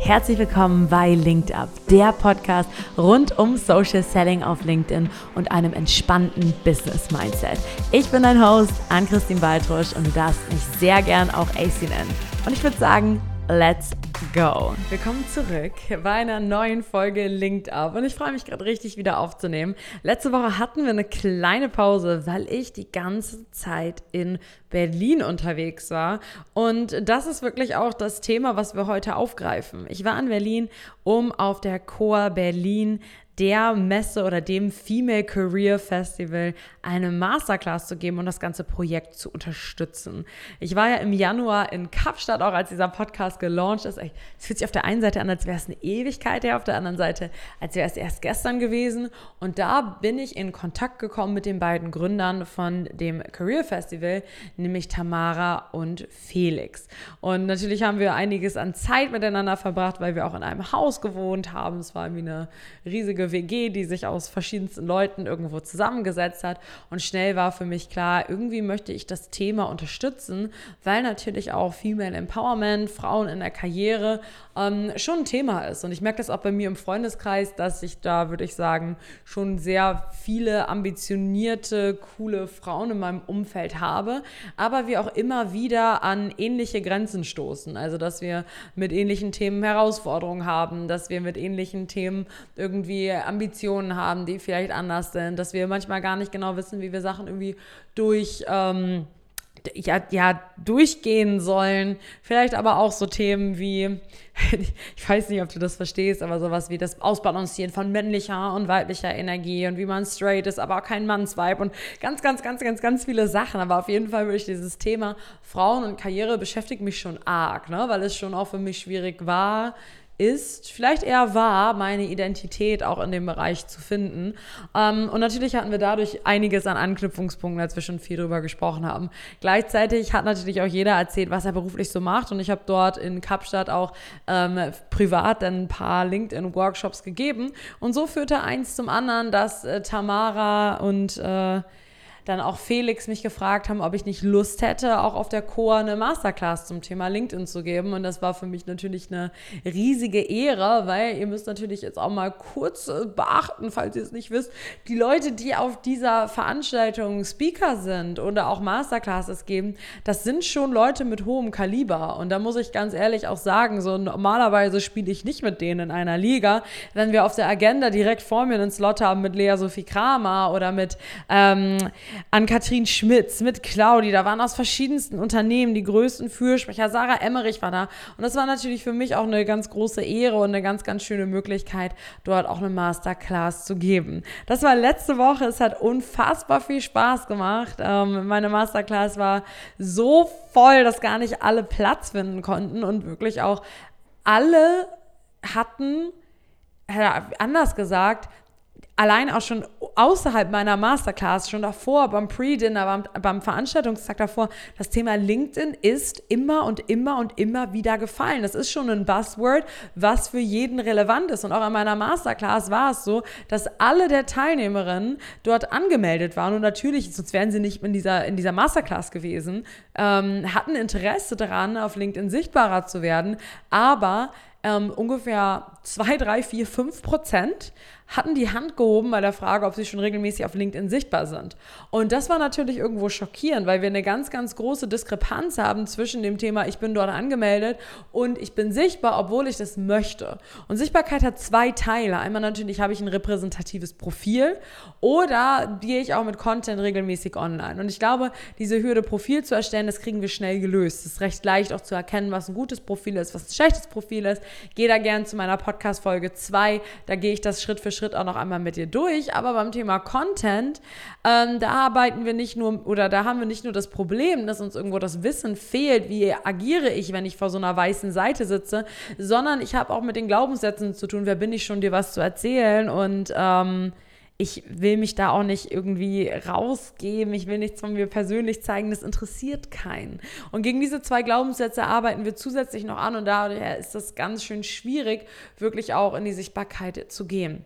Herzlich willkommen bei Linked Up, der Podcast rund um Social Selling auf LinkedIn und einem entspannten Business Mindset. Ich bin dein Host, Ann-Christine Baltrusch und du darfst mich sehr gern auch AC nennen. Und ich würde sagen, let's go. Willkommen zurück bei einer neuen Folge Linked Up und ich freue mich gerade richtig wieder aufzunehmen. Letzte Woche hatten wir eine kleine Pause, weil ich die ganze Zeit in Berlin unterwegs war und das ist wirklich auch das Thema, was wir heute aufgreifen. Ich war in Berlin, um auf der Coa Berlin der Messe oder dem Female Career Festival eine Masterclass zu geben und das ganze Projekt zu unterstützen. Ich war ja im Januar in Kapstadt, auch als dieser Podcast gelauncht ist. Es fühlt sich auf der einen Seite an, als wäre es eine Ewigkeit her, auf der anderen Seite, als wäre es erst gestern gewesen. Und da bin ich in Kontakt gekommen mit den beiden Gründern von dem Career Festival, nämlich Tamara und Felix. Und natürlich haben wir einiges an Zeit miteinander verbracht, weil wir auch in einem Haus gewohnt haben. Es war irgendwie eine riesige WG, die sich aus verschiedensten Leuten irgendwo zusammengesetzt hat. Und schnell war für mich klar, irgendwie möchte ich das Thema unterstützen, weil natürlich auch Female Empowerment, Frauen in der Karriere ähm, schon ein Thema ist. Und ich merke das auch bei mir im Freundeskreis, dass ich da, würde ich sagen, schon sehr viele ambitionierte, coole Frauen in meinem Umfeld habe, aber wir auch immer wieder an ähnliche Grenzen stoßen. Also, dass wir mit ähnlichen Themen Herausforderungen haben, dass wir mit ähnlichen Themen irgendwie Ambitionen haben, die vielleicht anders sind, dass wir manchmal gar nicht genau wissen, wie wir Sachen irgendwie durch. Ähm, ja, ja, durchgehen sollen. Vielleicht aber auch so Themen wie, ich weiß nicht, ob du das verstehst, aber sowas wie das Ausbalancieren von männlicher und weiblicher Energie und wie man straight ist, aber auch kein Mannsvibe und ganz, ganz, ganz, ganz, ganz viele Sachen. Aber auf jeden Fall würde ich dieses Thema Frauen und Karriere beschäftigt mich schon arg, ne? weil es schon auch für mich schwierig war, ist, vielleicht eher war, meine Identität auch in dem Bereich zu finden. Ähm, und natürlich hatten wir dadurch einiges an Anknüpfungspunkten, als wir schon viel darüber gesprochen haben. Gleichzeitig hat natürlich auch jeder erzählt, was er beruflich so macht. Und ich habe dort in Kapstadt auch ähm, privat ein paar LinkedIn-Workshops gegeben. Und so führte eins zum anderen, dass äh, Tamara und äh, dann auch Felix mich gefragt haben, ob ich nicht Lust hätte, auch auf der Coa eine Masterclass zum Thema LinkedIn zu geben. Und das war für mich natürlich eine riesige Ehre, weil ihr müsst natürlich jetzt auch mal kurz äh, beachten, falls ihr es nicht wisst, die Leute, die auf dieser Veranstaltung Speaker sind oder auch Masterclasses geben, das sind schon Leute mit hohem Kaliber. Und da muss ich ganz ehrlich auch sagen, so normalerweise spiele ich nicht mit denen in einer Liga. Wenn wir auf der Agenda direkt vor mir einen Slot haben mit Lea Sophie Kramer oder mit ähm, an Katrin Schmitz, mit Claudi. Da waren aus verschiedensten Unternehmen die größten Fürsprecher. Sarah Emmerich war da. Und das war natürlich für mich auch eine ganz große Ehre und eine ganz, ganz schöne Möglichkeit, dort auch eine Masterclass zu geben. Das war letzte Woche. Es hat unfassbar viel Spaß gemacht. Ähm, meine Masterclass war so voll, dass gar nicht alle Platz finden konnten und wirklich auch alle hatten, anders gesagt, allein auch schon außerhalb meiner Masterclass, schon davor, beim Pre-Dinner, beim, beim, Veranstaltungstag davor, das Thema LinkedIn ist immer und immer und immer wieder gefallen. Das ist schon ein Buzzword, was für jeden relevant ist. Und auch an meiner Masterclass war es so, dass alle der Teilnehmerinnen dort angemeldet waren. Und natürlich, sonst wären sie nicht in dieser, in dieser Masterclass gewesen, ähm, hatten Interesse daran, auf LinkedIn sichtbarer zu werden. Aber ähm, ungefähr 2, 3, 4, 5 Prozent hatten die Hand gehoben bei der Frage, ob sie schon regelmäßig auf LinkedIn sichtbar sind. Und das war natürlich irgendwo schockierend, weil wir eine ganz, ganz große Diskrepanz haben zwischen dem Thema, ich bin dort angemeldet und ich bin sichtbar, obwohl ich das möchte. Und Sichtbarkeit hat zwei Teile. Einmal natürlich habe ich ein repräsentatives Profil oder gehe ich auch mit Content regelmäßig online. Und ich glaube, diese Hürde, Profil zu erstellen, das kriegen wir schnell gelöst. Es ist recht leicht auch zu erkennen, was ein gutes Profil ist, was ein schlechtes Profil ist. Gehe da gerne zu meiner Podcast-Folge 2. Da gehe ich das Schritt für Schritt auch noch einmal mit dir durch. Aber beim Thema Content, ähm, da arbeiten wir nicht nur, oder da haben wir nicht nur das Problem, dass uns irgendwo das Wissen fehlt, wie agiere ich, wenn ich vor so einer weißen Seite sitze, sondern ich habe auch mit den Glaubenssätzen zu tun, wer bin ich schon, dir was zu erzählen und ähm, ich will mich da auch nicht irgendwie rausgeben, ich will nichts von mir persönlich zeigen, das interessiert keinen. Und gegen diese zwei Glaubenssätze arbeiten wir zusätzlich noch an und daher ist das ganz schön schwierig, wirklich auch in die Sichtbarkeit zu gehen.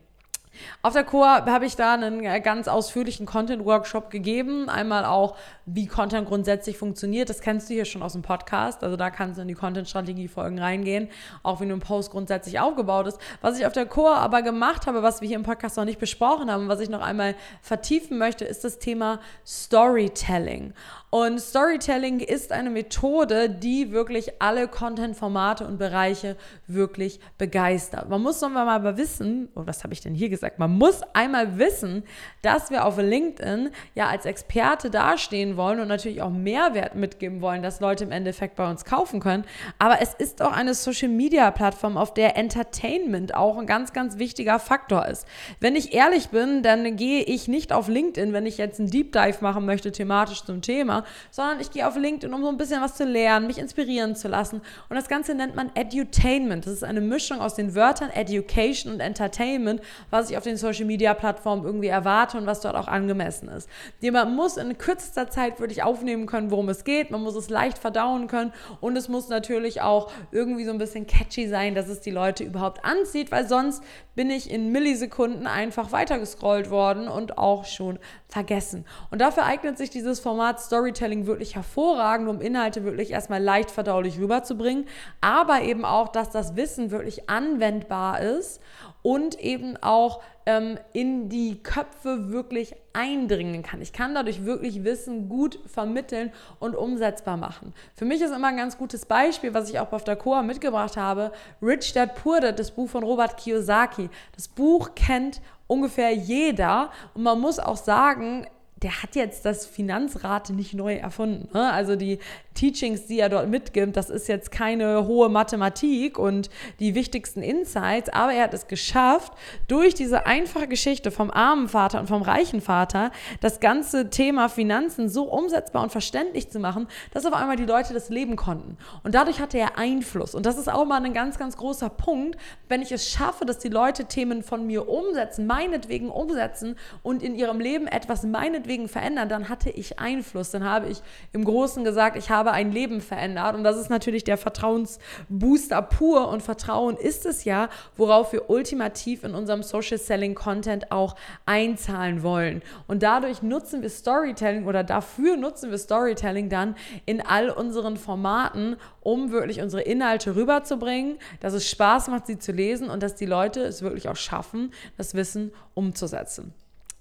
Auf der Chor habe ich da einen äh, ganz ausführlichen Content-Workshop gegeben. Einmal auch, wie Content grundsätzlich funktioniert. Das kennst du hier schon aus dem Podcast. Also da kannst du in die Content-Strategie-Folgen reingehen, auch wie ein Post grundsätzlich aufgebaut ist. Was ich auf der Chor aber gemacht habe, was wir hier im Podcast noch nicht besprochen haben, was ich noch einmal vertiefen möchte, ist das Thema Storytelling. Und Storytelling ist eine Methode, die wirklich alle Content-Formate und Bereiche wirklich begeistert. Man muss nochmal mal wissen, oh, was habe ich denn hier gesagt? Man muss einmal wissen, dass wir auf LinkedIn ja als Experte dastehen wollen und natürlich auch Mehrwert mitgeben wollen, dass Leute im Endeffekt bei uns kaufen können. Aber es ist auch eine Social-Media-Plattform, auf der Entertainment auch ein ganz, ganz wichtiger Faktor ist. Wenn ich ehrlich bin, dann gehe ich nicht auf LinkedIn, wenn ich jetzt einen Deep Dive machen möchte, thematisch zum Thema, sondern ich gehe auf LinkedIn, um so ein bisschen was zu lernen, mich inspirieren zu lassen. Und das Ganze nennt man Edutainment. Das ist eine Mischung aus den Wörtern Education und Entertainment, was ich auf den Social Media Plattformen irgendwie erwarte und was dort auch angemessen ist. Man muss in kürzester Zeit wirklich aufnehmen können, worum es geht. Man muss es leicht verdauen können und es muss natürlich auch irgendwie so ein bisschen catchy sein, dass es die Leute überhaupt anzieht, weil sonst bin ich in Millisekunden einfach weitergescrollt worden und auch schon vergessen. Und dafür eignet sich dieses Format Storytelling wirklich hervorragend, um Inhalte wirklich erstmal leicht verdaulich rüberzubringen, aber eben auch, dass das Wissen wirklich anwendbar ist und eben auch ähm, in die Köpfe wirklich eindringen kann. Ich kann dadurch wirklich Wissen gut vermitteln und umsetzbar machen. Für mich ist immer ein ganz gutes Beispiel, was ich auch auf der Coa mitgebracht habe, Rich Dad Poor Dad, das Buch von Robert Kiyosaki. Das Buch kennt ungefähr jeder und man muss auch sagen, der hat jetzt das Finanzrad nicht neu erfunden. Ne? Also die Teachings, die er dort mitgibt, das ist jetzt keine hohe Mathematik und die wichtigsten Insights, aber er hat es geschafft, durch diese einfache Geschichte vom armen Vater und vom reichen Vater das ganze Thema Finanzen so umsetzbar und verständlich zu machen, dass auf einmal die Leute das leben konnten. Und dadurch hatte er Einfluss. Und das ist auch mal ein ganz, ganz großer Punkt, wenn ich es schaffe, dass die Leute Themen von mir umsetzen, meinetwegen umsetzen und in ihrem Leben etwas meinetwegen verändern, dann hatte ich Einfluss. Dann habe ich im Großen gesagt, ich habe habe ein Leben verändert. Und das ist natürlich der Vertrauensbooster pur. Und Vertrauen ist es ja, worauf wir ultimativ in unserem Social Selling Content auch einzahlen wollen. Und dadurch nutzen wir Storytelling oder dafür nutzen wir Storytelling dann in all unseren Formaten, um wirklich unsere Inhalte rüberzubringen, dass es Spaß macht, sie zu lesen und dass die Leute es wirklich auch schaffen, das Wissen umzusetzen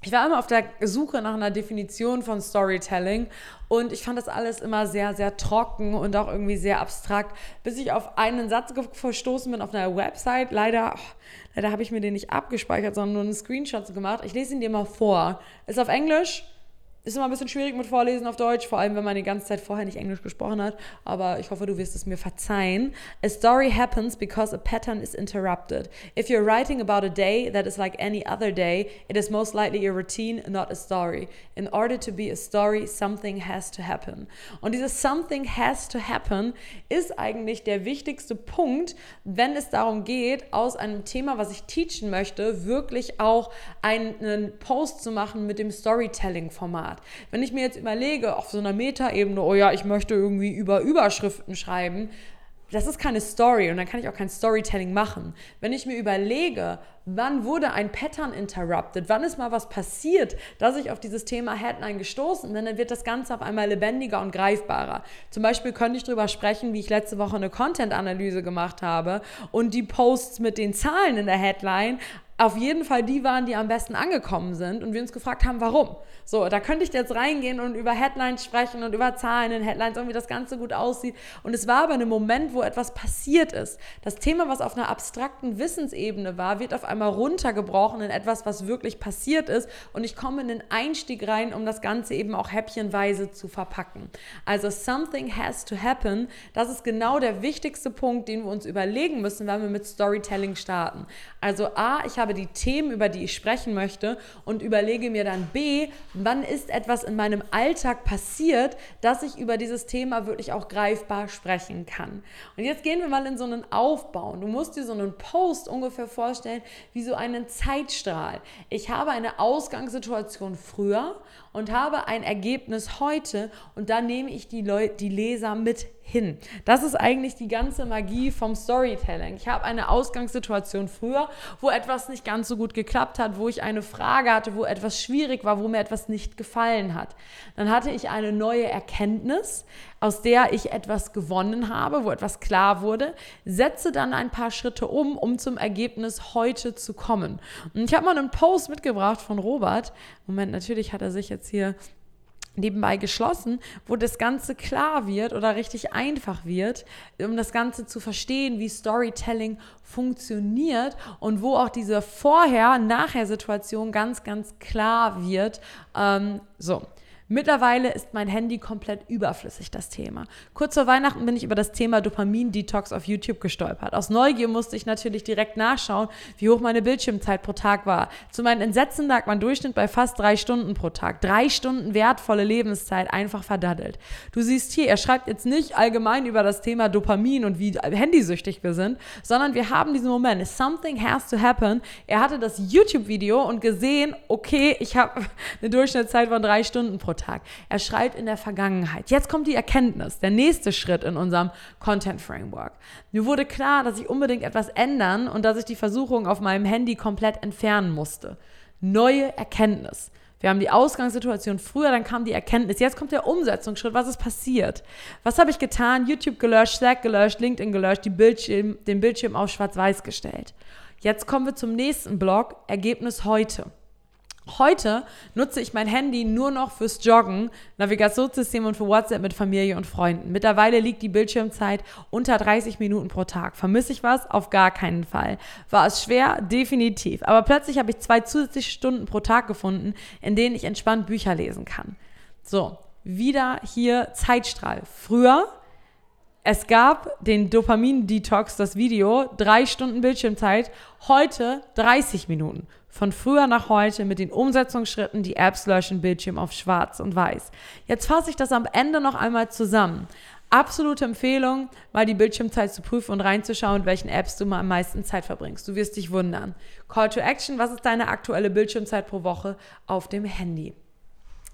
ich war immer auf der Suche nach einer Definition von Storytelling und ich fand das alles immer sehr, sehr trocken und auch irgendwie sehr abstrakt, bis ich auf einen Satz verstoßen bin auf einer Website. Leider, oh, leider habe ich mir den nicht abgespeichert, sondern nur einen Screenshot gemacht. Ich lese ihn dir mal vor. Ist auf Englisch ist immer ein bisschen schwierig mit Vorlesen auf Deutsch, vor allem wenn man die ganze Zeit vorher nicht Englisch gesprochen hat. Aber ich hoffe, du wirst es mir verzeihen. A story happens because a pattern is interrupted. If you're writing about a day that is like any other day, it is most likely a routine, not a story. In order to be a story, something has to happen. Und dieses something has to happen ist eigentlich der wichtigste Punkt, wenn es darum geht, aus einem Thema, was ich teachen möchte, wirklich auch einen Post zu machen mit dem Storytelling-Format. Format. Wenn ich mir jetzt überlege, auf so einer Metaebene, oh ja, ich möchte irgendwie über Überschriften schreiben, das ist keine Story und dann kann ich auch kein Storytelling machen. Wenn ich mir überlege, wann wurde ein Pattern interrupted, wann ist mal was passiert, dass ich auf dieses Thema Headline gestoßen bin, dann wird das Ganze auf einmal lebendiger und greifbarer. Zum Beispiel könnte ich darüber sprechen, wie ich letzte Woche eine Content-Analyse gemacht habe und die Posts mit den Zahlen in der Headline auf jeden Fall die waren, die am besten angekommen sind und wir uns gefragt haben, warum. So, da könnte ich jetzt reingehen und über Headlines sprechen und über Zahlen in Headlines und wie das Ganze gut aussieht. Und es war aber ein Moment, wo etwas passiert ist. Das Thema, was auf einer abstrakten Wissensebene war, wird auf einmal runtergebrochen in etwas, was wirklich passiert ist. Und ich komme in den Einstieg rein, um das Ganze eben auch häppchenweise zu verpacken. Also something has to happen. Das ist genau der wichtigste Punkt, den wir uns überlegen müssen, wenn wir mit Storytelling starten. Also A, ich habe die Themen, über die ich sprechen möchte und überlege mir dann B, wann ist etwas in meinem Alltag passiert, dass ich über dieses Thema wirklich auch greifbar sprechen kann. Und jetzt gehen wir mal in so einen Aufbau. Du musst dir so einen Post ungefähr vorstellen wie so einen Zeitstrahl. Ich habe eine Ausgangssituation früher und habe ein Ergebnis heute und dann nehme ich die, Leute, die Leser mit hin. Das ist eigentlich die ganze Magie vom Storytelling. Ich habe eine Ausgangssituation früher, wo etwas nicht ganz so gut geklappt hat, wo ich eine Frage hatte, wo etwas schwierig war, wo mir etwas nicht gefallen hat. Dann hatte ich eine neue Erkenntnis, aus der ich etwas gewonnen habe, wo etwas klar wurde, setze dann ein paar Schritte um, um zum Ergebnis heute zu kommen. Und ich habe mal einen Post mitgebracht von Robert. Moment, natürlich hat er sich jetzt hier nebenbei geschlossen, wo das Ganze klar wird oder richtig einfach wird, um das Ganze zu verstehen, wie Storytelling funktioniert und wo auch diese Vorher-Nachher-Situation ganz, ganz klar wird. Ähm, so. Mittlerweile ist mein Handy komplett überflüssig, das Thema. Kurz vor Weihnachten bin ich über das Thema Dopamin-Detox auf YouTube gestolpert. Aus Neugier musste ich natürlich direkt nachschauen, wie hoch meine Bildschirmzeit pro Tag war. Zu meinen Entsetzen lag mein Durchschnitt bei fast drei Stunden pro Tag. Drei Stunden wertvolle Lebenszeit einfach verdaddelt. Du siehst hier, er schreibt jetzt nicht allgemein über das Thema Dopamin und wie handysüchtig wir sind, sondern wir haben diesen Moment, something has to happen. Er hatte das YouTube-Video und gesehen, okay, ich habe eine Durchschnittszeit von drei Stunden pro Tag. Tag. Er schreibt in der Vergangenheit. Jetzt kommt die Erkenntnis, der nächste Schritt in unserem Content Framework. Mir wurde klar, dass ich unbedingt etwas ändern und dass ich die Versuchung auf meinem Handy komplett entfernen musste. Neue Erkenntnis. Wir haben die Ausgangssituation früher, dann kam die Erkenntnis. Jetzt kommt der Umsetzungsschritt. Was ist passiert? Was habe ich getan? YouTube gelöscht, Slack gelöscht, LinkedIn gelöscht, Bildschirm, den Bildschirm auf schwarz-weiß gestellt. Jetzt kommen wir zum nächsten Blog. Ergebnis heute. Heute nutze ich mein Handy nur noch fürs Joggen, Navigationssystem und für WhatsApp mit Familie und Freunden. Mittlerweile liegt die Bildschirmzeit unter 30 Minuten pro Tag. Vermisse ich was? Auf gar keinen Fall. War es schwer? Definitiv. Aber plötzlich habe ich zwei zusätzliche Stunden pro Tag gefunden, in denen ich entspannt Bücher lesen kann. So, wieder hier Zeitstrahl. Früher es gab den Dopamin-Detox, das Video, drei Stunden Bildschirmzeit, heute 30 Minuten. Von früher nach heute mit den Umsetzungsschritten, die Apps löschen, Bildschirm auf schwarz und weiß. Jetzt fasse ich das am Ende noch einmal zusammen. Absolute Empfehlung, mal die Bildschirmzeit zu prüfen und reinzuschauen, welchen Apps du mal am meisten Zeit verbringst. Du wirst dich wundern. Call to Action, was ist deine aktuelle Bildschirmzeit pro Woche auf dem Handy?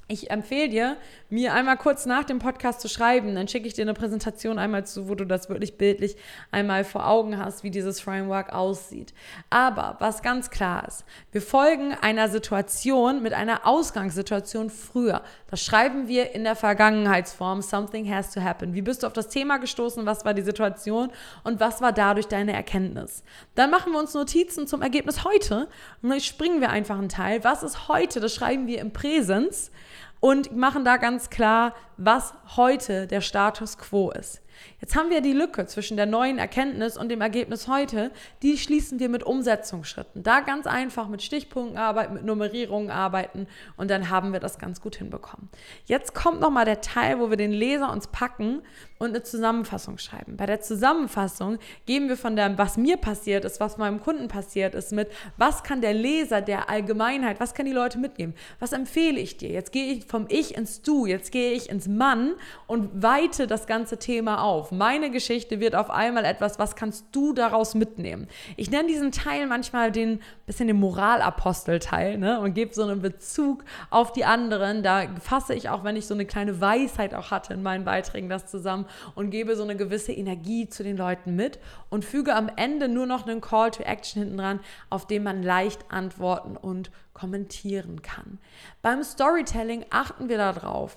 Ich empfehle dir, mir einmal kurz nach dem Podcast zu schreiben. Dann schicke ich dir eine Präsentation einmal zu, wo du das wirklich bildlich einmal vor Augen hast, wie dieses Framework aussieht. Aber was ganz klar ist, wir folgen einer Situation mit einer Ausgangssituation früher. Das schreiben wir in der Vergangenheitsform. Something has to happen. Wie bist du auf das Thema gestoßen? Was war die Situation? Und was war dadurch deine Erkenntnis? Dann machen wir uns Notizen zum Ergebnis heute. Und dann springen wir einfach einen Teil. Was ist heute? Das schreiben wir im Präsens und machen da ganz klar, was heute der Status quo ist. Jetzt haben wir die Lücke zwischen der neuen Erkenntnis und dem Ergebnis heute. Die schließen wir mit Umsetzungsschritten. Da ganz einfach mit Stichpunkten arbeiten, mit Nummerierungen arbeiten und dann haben wir das ganz gut hinbekommen. Jetzt kommt nochmal der Teil, wo wir den Leser uns packen und eine Zusammenfassung schreiben. Bei der Zusammenfassung geben wir von dem, was mir passiert ist, was meinem Kunden passiert ist, mit, was kann der Leser der Allgemeinheit, was kann die Leute mitgeben, was empfehle ich dir. Jetzt gehe ich vom Ich ins Du, jetzt gehe ich ins Mann und weite das ganze Thema auf. Meine Geschichte wird auf einmal etwas, was kannst du daraus mitnehmen. Ich nenne diesen Teil manchmal den bisschen den Moralapostel-Teil ne? und gebe so einen Bezug auf die anderen. Da fasse ich auch, wenn ich so eine kleine Weisheit auch hatte in meinen Beiträgen, das zusammen und gebe so eine gewisse Energie zu den Leuten mit und füge am Ende nur noch einen Call to Action hinten dran, auf den man leicht antworten und kommentieren kann. Beim Storytelling achten wir darauf,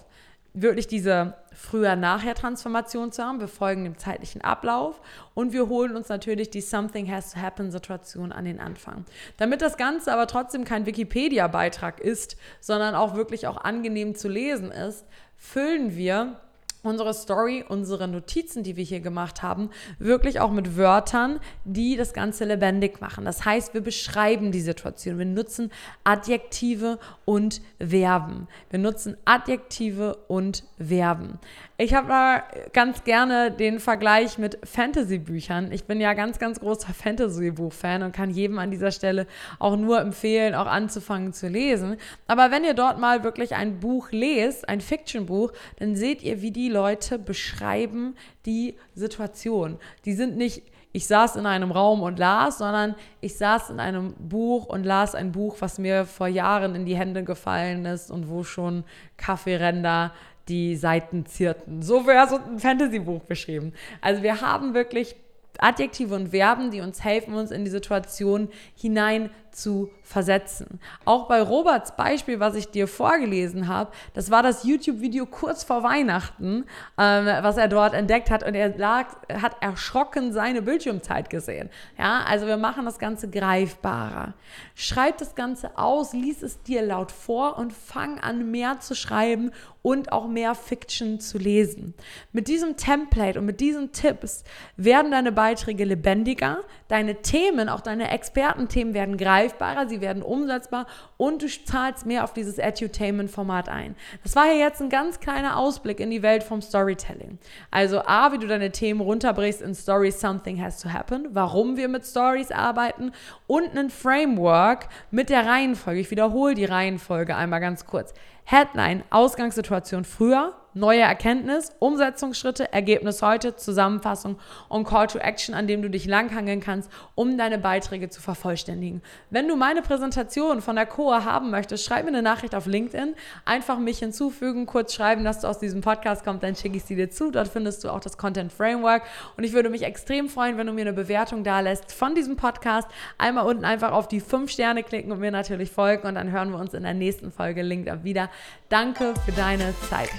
wirklich diese Früher-Nachher-Transformation zu haben. Wir folgen dem zeitlichen Ablauf und wir holen uns natürlich die Something Has to Happen-Situation an den Anfang. Damit das Ganze aber trotzdem kein Wikipedia-Beitrag ist, sondern auch wirklich auch angenehm zu lesen ist, füllen wir unsere Story, unsere Notizen, die wir hier gemacht haben, wirklich auch mit Wörtern, die das Ganze lebendig machen. Das heißt, wir beschreiben die Situation. Wir nutzen Adjektive und Verben. Wir nutzen Adjektive und Verben. Ich habe da ganz gerne den Vergleich mit Fantasy-Büchern. Ich bin ja ganz, ganz großer Fantasy-Buch-Fan und kann jedem an dieser Stelle auch nur empfehlen, auch anzufangen zu lesen. Aber wenn ihr dort mal wirklich ein Buch lest, ein Fiction-Buch, dann seht ihr, wie die Leute beschreiben die Situation. Die sind nicht ich saß in einem Raum und las, sondern ich saß in einem Buch und las ein Buch, was mir vor Jahren in die Hände gefallen ist und wo schon Kaffeeränder die Seiten zierten. So wäre so ein Fantasy-Buch beschrieben. Also wir haben wirklich Adjektive und Verben, die uns helfen, uns in die Situation hinein zu versetzen. Auch bei Roberts Beispiel, was ich dir vorgelesen habe, das war das YouTube-Video kurz vor Weihnachten, ähm, was er dort entdeckt hat und er lag, hat erschrocken seine Bildschirmzeit gesehen. Ja, also wir machen das Ganze greifbarer. Schreib das Ganze aus, lies es dir laut vor und fang an mehr zu schreiben und auch mehr Fiction zu lesen. Mit diesem Template und mit diesen Tipps werden deine Beiträge lebendiger, deine Themen, auch deine Expertenthemen werden greifbarer, sie werden umsetzbar und du zahlst mehr auf dieses Edutainment-Format ein. Das war ja jetzt ein ganz kleiner Ausblick in die Welt vom Storytelling. Also A, wie du deine Themen runterbrichst in Stories Something Has to Happen, warum wir mit Stories arbeiten und ein Framework mit der Reihenfolge. Ich wiederhole die Reihenfolge einmal ganz kurz. Headline, Ausgangssituation früher, neue Erkenntnis, Umsetzungsschritte, Ergebnis heute, Zusammenfassung und Call to Action, an dem du dich langhangeln kannst, um deine Beiträge zu vervollständigen. Wenn du meine Präsentation von der COA haben möchtest, schreib mir eine Nachricht auf LinkedIn, einfach mich hinzufügen, kurz schreiben, dass du aus diesem Podcast kommst, dann schicke ich sie dir zu. Dort findest du auch das Content Framework und ich würde mich extrem freuen, wenn du mir eine Bewertung da lässt von diesem Podcast. Einmal unten einfach auf die fünf Sterne klicken und mir natürlich folgen und dann hören wir uns in der nächsten Folge LinkedIn wieder. Danke für deine Zeit.